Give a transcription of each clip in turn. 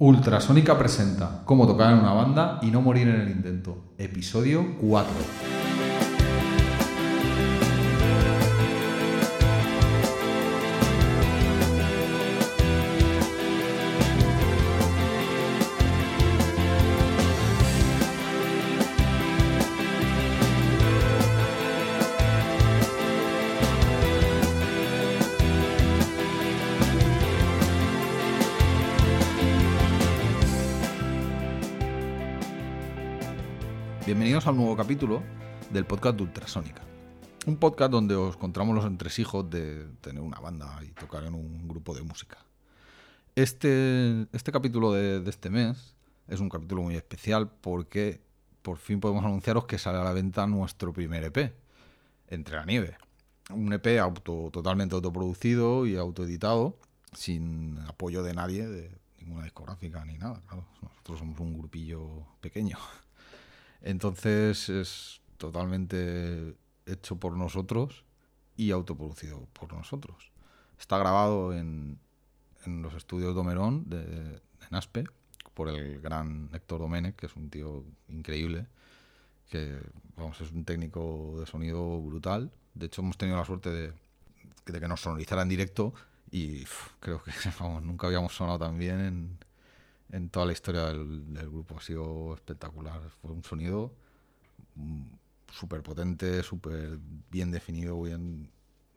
Ultrasónica presenta Cómo tocar en una banda y no morir en el intento. Episodio 4. Bienvenidos al nuevo capítulo del podcast de Ultrasónica. Un podcast donde os contamos los entresijos de tener una banda y tocar en un grupo de música. Este, este capítulo de, de este mes es un capítulo muy especial porque por fin podemos anunciaros que sale a la venta nuestro primer EP, Entre la Nieve. Un EP auto, totalmente autoproducido y autoeditado, sin apoyo de nadie, de ninguna discográfica ni nada. Claro, nosotros somos un grupillo pequeño. Entonces es totalmente hecho por nosotros y autoproducido por nosotros. Está grabado en, en los estudios Domerón de, de Naspe por el gran Héctor Domenech, que es un tío increíble, que vamos, es un técnico de sonido brutal. De hecho, hemos tenido la suerte de, que nos sonorizara en directo y creo que vamos, nunca habíamos sonado tan bien en, en toda la historia del, grupo. Ha sido espectacular. Fue un sonido súper potente, súper bien definido, bien,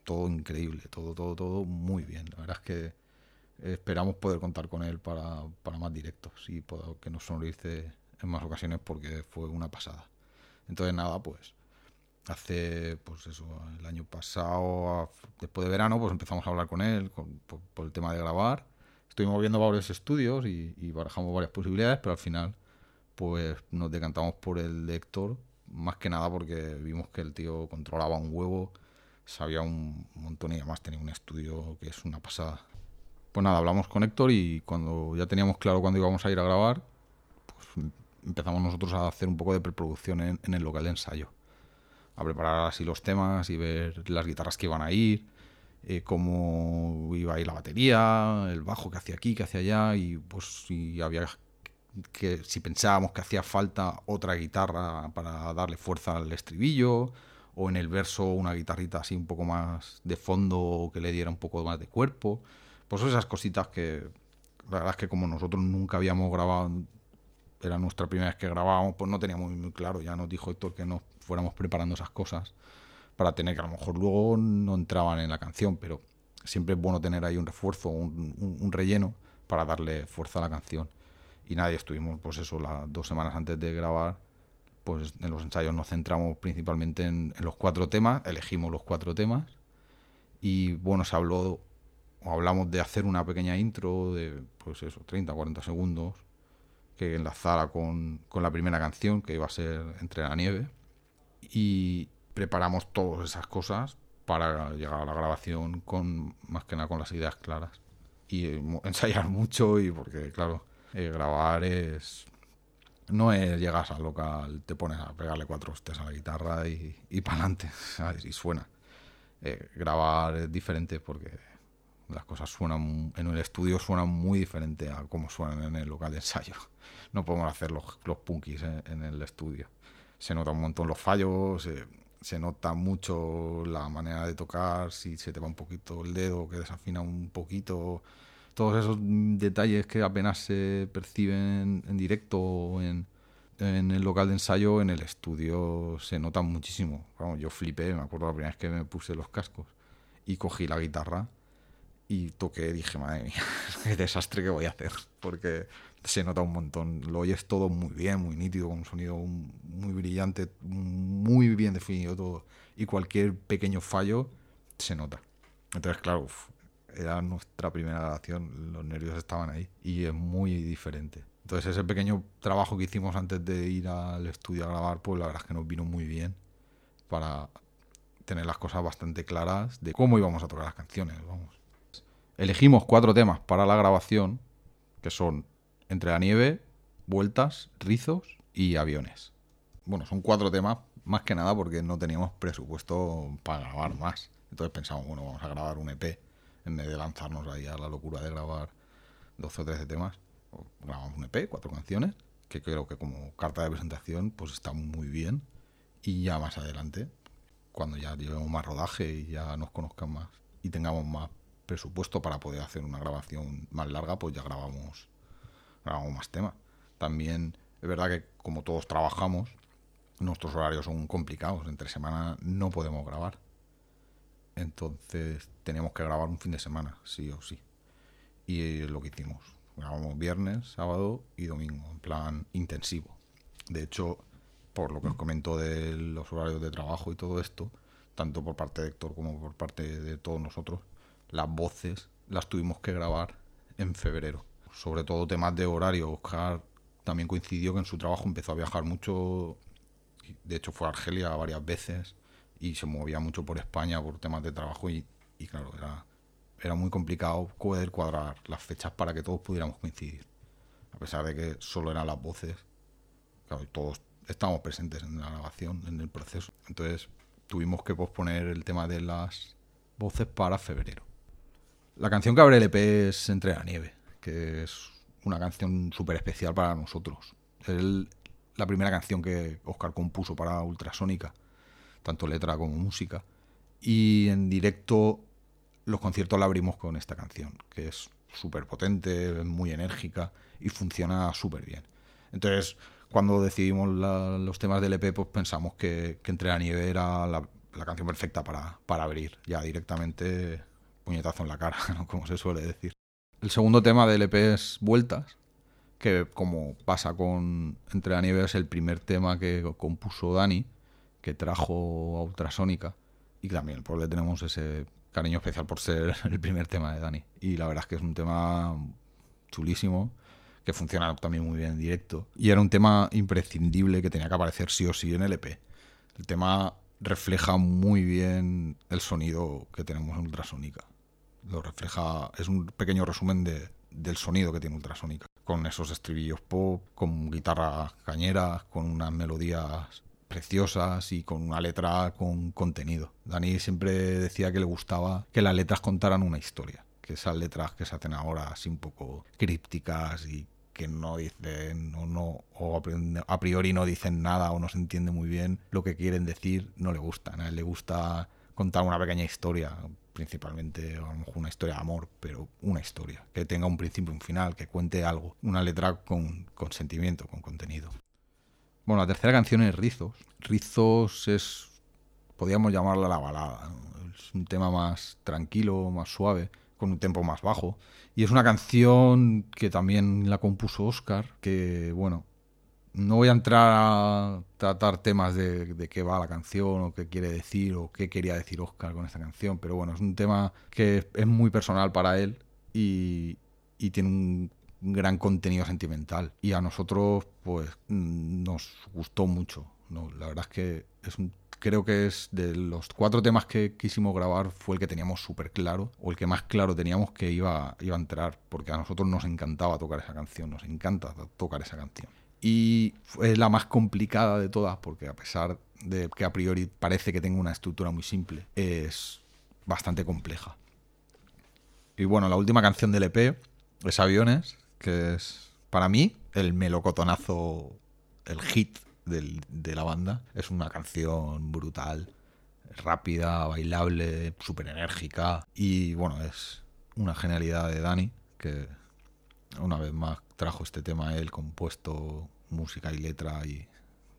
todo increíble, todo, todo, todo muy bien. La verdad es que esperamos poder contar con él para, para más directos y poder, que nos sonorice en más ocasiones porque fue una pasada. Entonces nada, pues hace pues eso el año pasado después de verano pues empezamos a hablar con él con, por, el tema de grabar estuvimos viendo varios estudios y, y, barajamos varias posibilidades pero al final pues nos decantamos por el de Héctor más que nada porque vimos que el tío controlaba un huevo sabía un montón y además tenía un estudio que es una pasada. Pues nada hablamos con Héctor y cuando ya teníamos claro cuándo íbamos a ir a grabar pues empezamos nosotros a hacer un poco de preproducción en, en el local de ensayo. A preparar así los temas y ver las guitarras que iban a ir, eh, cómo iba a ir la batería, el bajo que hacía aquí, que hacía allá, y pues si pensábamos que hacía falta otra guitarra para darle fuerza al estribillo, o en el verso una guitarrita así un poco más de fondo que le diera un poco más de cuerpo, pues esas cositas que la verdad es que como nosotros nunca habíamos grabado era nuestra primera vez que grabábamos, pues no teníamos muy, muy claro. Ya nos dijo Héctor que no fuéramos preparando esas cosas para tener que a lo mejor luego no entraban en la canción, pero siempre es bueno tener ahí un refuerzo, un, relleno para darle fuerza a la canción. Y nadie estuvimos, pues eso, las dos semanas antes de grabar, pues en los ensayos nos centramos principalmente en, en los cuatro temas, elegimos los cuatro temas y bueno, se habló o hablamos de hacer una pequeña intro de, pues eso, 30, 40 segundos que enlazara con, con, la primera canción, que iba a ser Entre la Nieve. Y preparamos todas esas cosas para llegar a la grabación con más que nada con las ideas claras. Y ensayar mucho y porque, claro, eh, grabar es... No es llegas al local, te pones a pegarle cuatro hostias a la guitarra y, y para adelante, y suena. Eh, grabar es diferente porque las cosas suenan en el estudio suenan muy diferente a cómo suenan en el local de ensayo. No podemos hacer los, los punkis en, en el estudio. Se nota un montón los fallos, se, se, nota mucho la manera de tocar, si se te va un poquito el dedo, que desafina un poquito. Todos esos detalles que apenas se perciben en directo o en, en el local de ensayo, en el estudio se notan muchísimo. Bueno, yo flipé, me acuerdo la primera vez que me puse los cascos y cogí la guitarra y toqué, dije, madre mía, qué desastre que voy a hacer, porque se nota un montón, lo oyes todo muy bien, muy nítido, con un sonido muy brillante, muy bien definido todo, y cualquier pequeño fallo se nota. Entonces, claro, uf, era nuestra primera grabación, los nervios estaban ahí, y es muy diferente. Entonces, ese pequeño trabajo que hicimos antes de ir al estudio a grabar, pues la verdad es que nos vino muy bien para tener las cosas bastante claras de cómo íbamos a tocar las canciones, vamos elegimos cuatro temas para la grabación, que son Entre la nieve, Vueltas, Rizos y Aviones. Bueno, son cuatro temas, más que nada porque no teníamos presupuesto para grabar más. Entonces pensamos, bueno, vamos a grabar un EP en vez de lanzarnos ahí a la locura de grabar 12 o 13 temas. grabamos un EP, cuatro canciones, que creo que como carta de presentación pues está muy bien. Y ya más adelante, cuando ya llevemos más rodaje y ya nos conozcan más y tengamos más presupuesto para poder hacer una grabación más larga, pues ya grabamos, grabamos más temas. También es verdad que como todos trabajamos, nuestros horarios son complicados. Entre semana no podemos grabar. Entonces tenemos que grabar un fin de semana, sí o sí. Y es lo que hicimos. Grabamos viernes, sábado y domingo, en plan intensivo. De hecho, por lo que os comento de los horarios de trabajo y todo esto, tanto por parte de Héctor como por parte de todos nosotros, las voces las tuvimos que grabar en febrero. Sobre todo temas de horario. Oscar también coincidió que en su trabajo empezó a viajar mucho. De hecho, fue a Argelia varias veces y se movía mucho por España por temas de trabajo y, claro, era, era muy complicado poder cuadrar las fechas para que todos pudiéramos coincidir. A pesar de que solo eran las voces, claro, todos estábamos presentes en la grabación, en el proceso. Entonces tuvimos que posponer el tema de las voces para febrero. La canción que abre el EP es Entre la nieve, que es una canción súper especial para nosotros. Es la primera canción que Oscar compuso para Ultrasónica tanto letra como música. Y en directo los conciertos la abrimos con esta canción, que es súper potente, muy enérgica y funciona súper bien. Entonces, cuando decidimos los temas del EP, pues pensamos que, Entre la Nieve era la, canción perfecta para, para, abrir, ya directamente puñetazo en la cara, como se suele decir. El segundo tema del EP es Vueltas, que como pasa con Entre la Nieve es el primer tema que compuso Dani que trajo a Ultrasónica y también por le tenemos ese cariño especial por ser el primer tema de Dani. Y la verdad es que es un tema chulísimo, que funciona también muy bien en directo. Y era un tema imprescindible que tenía que aparecer sí o sí en el EP. El tema refleja muy bien el sonido que tenemos en Ultrasónica. Lo refleja, es un pequeño resumen de, del sonido que tiene Ultrasónica. Con esos estribillos pop, con guitarras cañeras, con unas melodías preciosas y con una letra con contenido. Dani siempre decía que le gustaba que las letras contaran una historia, que esas letras que se hacen ahora así un poco crípticas y que no dicen o no o a priori no dicen nada o no se entiende muy bien lo que quieren decir, no le gustan. A él le gusta contar una pequeña historia, principalmente a lo mejor una historia de amor, pero una historia, que tenga un principio y un final, que cuente algo, una letra con, con sentimiento, con contenido. Bueno, la tercera canción es Rizos. Rizos es, podríamos llamarla la balada. Es un tema más tranquilo, más suave, con un tempo más bajo. Y es una canción que también la compuso Oscar, que bueno, no voy a entrar a tratar temas de, qué va la canción o qué quiere decir o qué quería decir Oscar con esta canción, pero bueno, es un tema que es muy personal para él y, y tiene un un gran contenido sentimental. Y a nosotros, pues, mm, nos gustó mucho. ¿no? La verdad es que es un, creo que es de los cuatro temas que quisimos grabar, fue el que teníamos súper claro, o el que más claro teníamos que iba, iba a entrar, porque a nosotros nos encantaba tocar esa canción, nos encanta tocar esa canción. Y es la más complicada de todas, porque a pesar de que a priori parece que tenga una estructura muy simple, es bastante compleja. Y bueno, la última canción del EP es Aviones, que es para mí el melocotonazo, el hit de la banda. Es una canción brutal, rápida, bailable, súper enérgica y bueno, es una genialidad de Dani que una vez más trajo este tema él compuesto música y letra y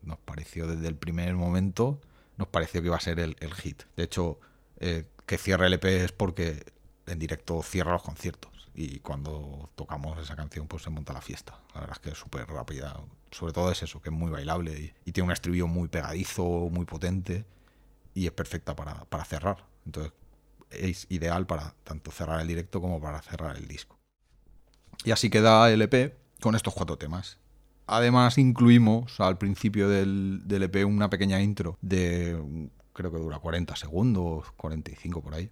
nos pareció desde el primer momento nos pareció que iba a ser el, hit. De hecho, eh, que cierre el EP es porque en directo cierra los conciertos y cuando tocamos esa canción pues se monta la fiesta. La verdad es que es súper rápida. Sobre todo es eso, que es muy bailable y, tiene un estribillo muy pegadizo, muy potente y es perfecta para, para cerrar. Entonces es ideal para tanto cerrar el directo como para cerrar el disco. Y así queda el EP con estos cuatro temas. Además incluimos al principio del, EP una pequeña intro de creo que dura 40 segundos, 45 por ahí,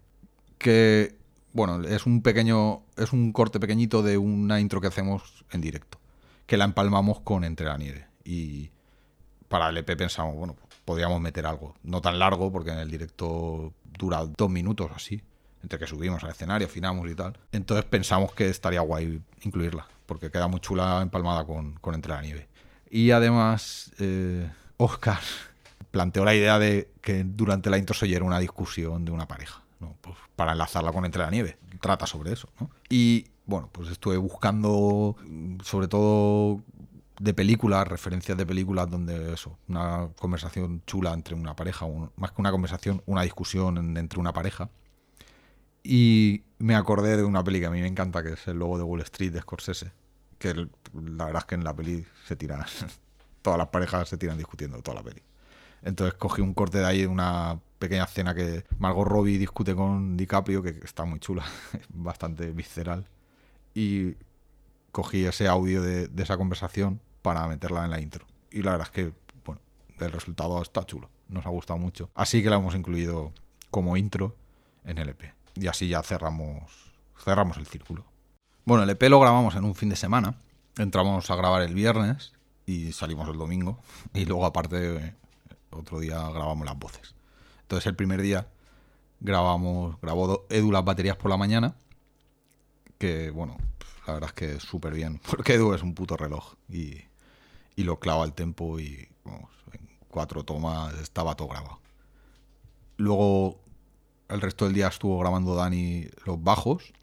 que bueno, es un pequeño, es un corte pequeñito de una intro que hacemos en directo, que la empalmamos con Entre la Nieve. Y para el EP pensamos, bueno, podríamos meter algo, no tan largo, porque en el directo dura dos minutos así, entre que subimos al escenario, afinamos y tal. Entonces pensamos que estaría guay incluirla. porque queda muy chula empalmada con, con Entre la Nieve. Y además, eh, Oscar planteó la idea de que durante la intro se oyera una discusión de una pareja, ¿no? Pues para enlazarla con Entre la Nieve. Trata sobre eso, ¿no? Y bueno, pues estuve buscando mm, sobre todo de películas, referencias de películas donde eso, una conversación chula entre una pareja, más que una conversación, una discusión entre una pareja. Y me acordé de una peli que a mí me encanta, que es El Lobo de Wall Street de Scorsese, que la verdad es que en la peli se tiran, todas las parejas se tiran discutiendo toda la peli. Entonces cogí un corte de ahí de una pequeña escena que Margot Robbie discute con DiCaprio, que está muy chula, bastante visceral. Y cogí ese audio de, de, esa conversación para meterla en la intro. Y la verdad es que, bueno, el resultado está chulo. Nos ha gustado mucho. Así que la hemos incluido como intro en el EP. Y así ya cerramos, cerramos el círculo. Bueno, el EP lo grabamos en un fin de semana. Entramos a grabar el viernes y salimos el domingo. Y luego, aparte, otro día grabamos las voces. Entonces, el primer día grabamos, grabó Edu las baterías por la mañana. Que, bueno, la verdad es que súper bien. Porque Edu es un puto reloj. Y, y lo clava el tempo y, vamos, en cuatro tomas estaba todo grabado. Luego, el resto del día estuvo grabando Dani los bajos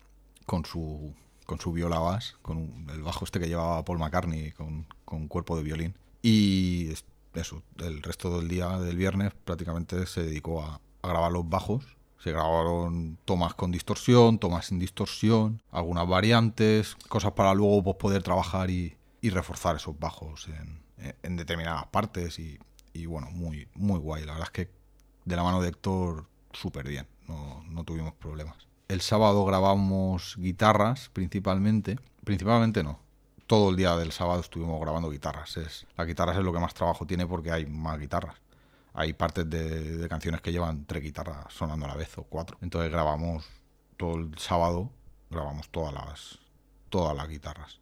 con su con su viola bass, con el bajo este que llevaba Paul McCartney, con, con cuerpo de violín. Y eso, el resto del día del viernes prácticamente se dedicó a, grabar los bajos. Se grabaron tomas con distorsión, tomas sin distorsión, algunas variantes, cosas para luego pues, poder trabajar y, y, reforzar esos bajos en, en determinadas partes. Y, y, bueno, muy, muy guay. La verdad es que de la mano de Héctor, súper bien, no, tuvimos problemas. El sábado grabamos guitarras principalmente. Principalmente no. Todo el día del sábado estuvimos grabando guitarras. Es, las guitarras es lo que más trabajo tiene porque hay más guitarras. Hay partes de, canciones que llevan tres guitarras sonando a la vez o cuatro. Entonces grabamos todo el sábado, grabamos todas las, todas las guitarras.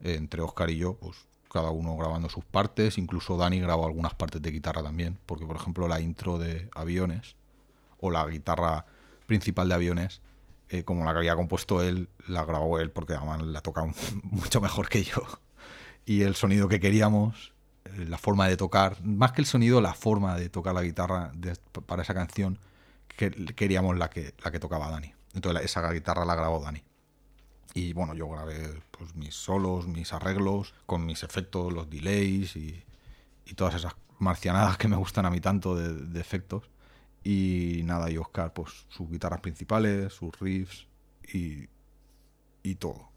entre Oscar y yo, pues cada uno grabando sus partes. Incluso Dani grabó algunas partes de guitarra también. Porque, por ejemplo, la intro de aviones o la guitarra principal de aviones eh, como la que había compuesto él, la grabó él porque además la toca mucho mejor que yo. Y el sonido que queríamos, eh, la forma de tocar, más que el sonido, la forma de tocar la guitarra para esa canción, que queríamos la que, la que tocaba Dani. Entonces esa guitarra la grabó Dani. Y bueno, yo grabé pues, mis solos, mis arreglos, con mis efectos, los delays y, y todas esas marcianadas que me gustan a mí tanto de, de efectos. Y nada, y Oscar, pues sus guitarras principales, sus riffs y, y todo.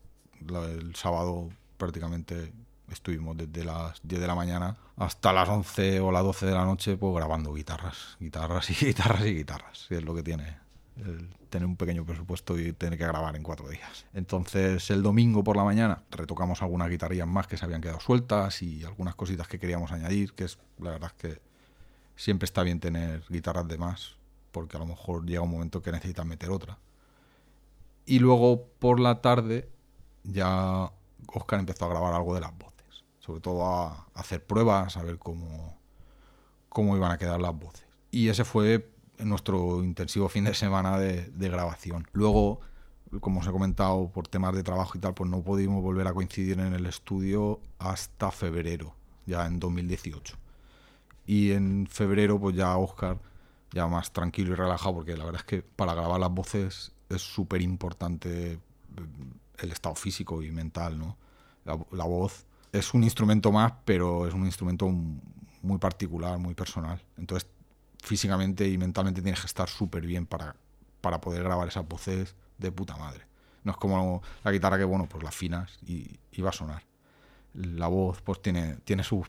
El sábado prácticamente estuvimos desde las 10 de la mañana hasta las 11 o las 12 de la noche pues grabando guitarras, guitarras y guitarras y guitarras. es lo que tiene el tener un pequeño presupuesto y tener que grabar en cuatro días. Entonces el domingo por la mañana retocamos algunas guitarrillas más que se habían quedado sueltas y algunas cositas que queríamos añadir, que es la verdad que siempre está bien tener guitarras de más, porque a lo mejor llega un momento que necesitas meter otra. Y luego por la tarde ya Oscar empezó a grabar algo de las voces, sobre todo a hacer pruebas, a ver cómo, cómo iban a quedar las voces. Y ese fue nuestro intensivo fin de semana de, de grabación. Luego, como os he comentado, por temas de trabajo y tal, pues no pudimos volver a coincidir en el estudio hasta febrero, ya en 2018 y en febrero pues ya Oscar ya más tranquilo y relajado porque la verdad es que para grabar las voces es súper importante eh, el estado físico y mental, ¿no? La, voz es un instrumento más, pero es un instrumento muy particular, muy personal. Entonces, físicamente y mentalmente tienes que estar súper bien para, para poder grabar esas voces de puta madre. No es como la guitarra que, bueno, pues la afinas y, y va a sonar. La voz, pues tiene, tiene sus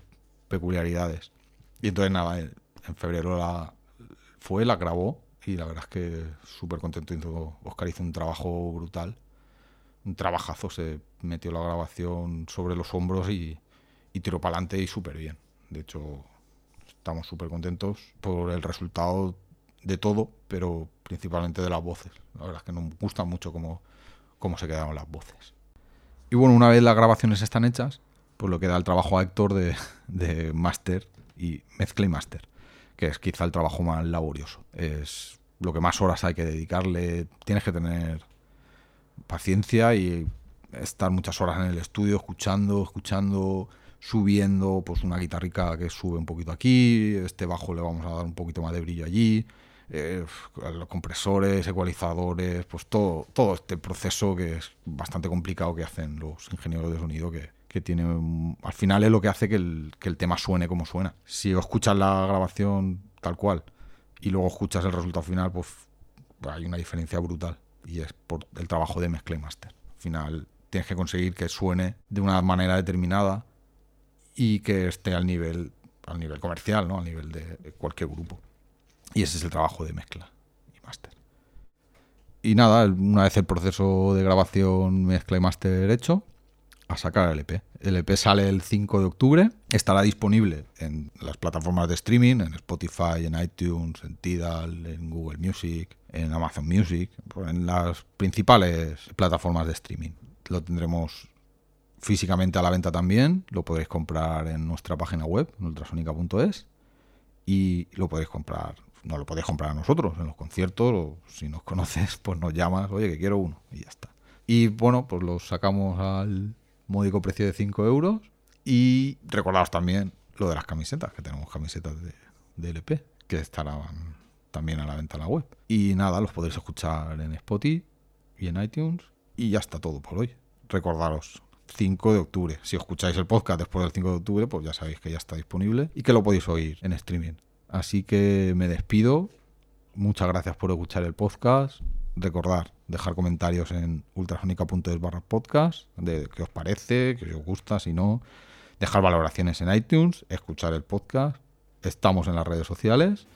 peculiaridades. Y entonces nada, en febrero la fue, la grabó y la verdad es que súper contento. Oscar hizo un trabajo brutal, un trabajazo, se metió la grabación sobre los hombros y, y tiró para adelante y súper bien. De hecho, estamos súper contentos por el resultado de todo, pero principalmente de las voces. La verdad es que nos gusta mucho cómo, cómo se quedaron las voces. Y bueno, una vez las grabaciones están hechas, pues lo que da el trabajo a Héctor de, de máster y mezcla y master, que es quizá el trabajo más laborioso. Es lo que más horas hay que dedicarle. Tienes que tener paciencia y estar muchas horas en el estudio escuchando, escuchando, subiendo, pues una guitarrica que sube un poquito aquí, este bajo le vamos a dar un poquito más de brillo allí, eh, los compresores, ecualizadores, pues todo, todo este proceso que es bastante complicado que hacen los ingenieros de sonido que, que tiene al final es lo que hace que el, que el tema suene como suena. Si escuchas la grabación tal cual y luego escuchas el resultado final, pues hay una diferencia brutal y es por el trabajo de mezcla y master. Al final tienes que conseguir que suene de una manera determinada y que esté al nivel al nivel comercial, ¿no? Al nivel de cualquier grupo. Y ese es el trabajo de mezcla y master. Y nada, una vez el proceso de grabación, mezcla y master hecho, a sacar el EP. El EP sale el 5 de octubre, estará disponible en las plataformas de streaming, en Spotify, en iTunes, en Tidal, en Google Music, en Amazon Music, en las principales plataformas de streaming. Lo tendremos físicamente a la venta también, lo podréis comprar en nuestra página web, ultrasonica.es, y lo podéis comprar, no lo podéis comprar a nosotros en los conciertos, o si nos conoces, pues nos llamas, oye, que quiero uno, y ya está. Y bueno, pues lo sacamos al módico precio de 5 euros. Y recordaos también lo de las camisetas, que tenemos camisetas de, LP, que estarán también a la venta en la web. Y nada, los podéis escuchar en Spotify y en iTunes. Y ya está todo por hoy. Recordaros, 5 de octubre. Si escucháis el podcast después del 5 de octubre, pues ya sabéis que ya está disponible y que lo podéis oír en streaming. Así que me despido. Muchas gracias por escuchar el podcast. Recordar, dejar comentarios en ultrasonica.es barra podcast, de qué os parece, qué os gusta, si no, dejar valoraciones en iTunes, escuchar el podcast, estamos en las redes sociales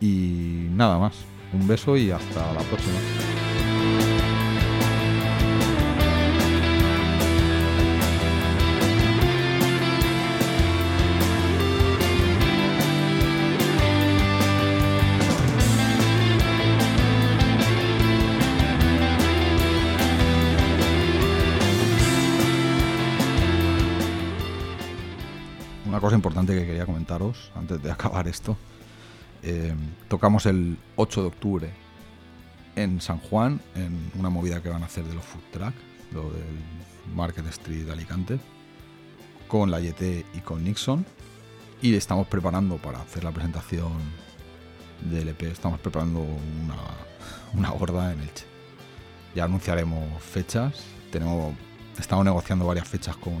y nada más. Un beso y hasta la próxima. Importante que quería comentaros antes de acabar esto. Eh, tocamos el 8 de octubre en San Juan, en una movida que van a hacer de los food truck, lo del Market Street de Alicante, con la YT y con Nixon. Y estamos preparando para hacer la presentación del EP, estamos preparando una, una gorda en Elche. Ya anunciaremos fechas, tenemos, estamos negociando varias fechas con,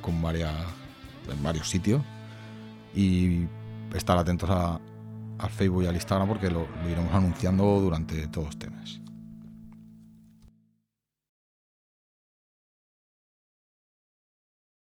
con varias en varios sitios y estar atentos a, al Facebook y al Instagram porque lo, lo iremos anunciando durante todo este mes.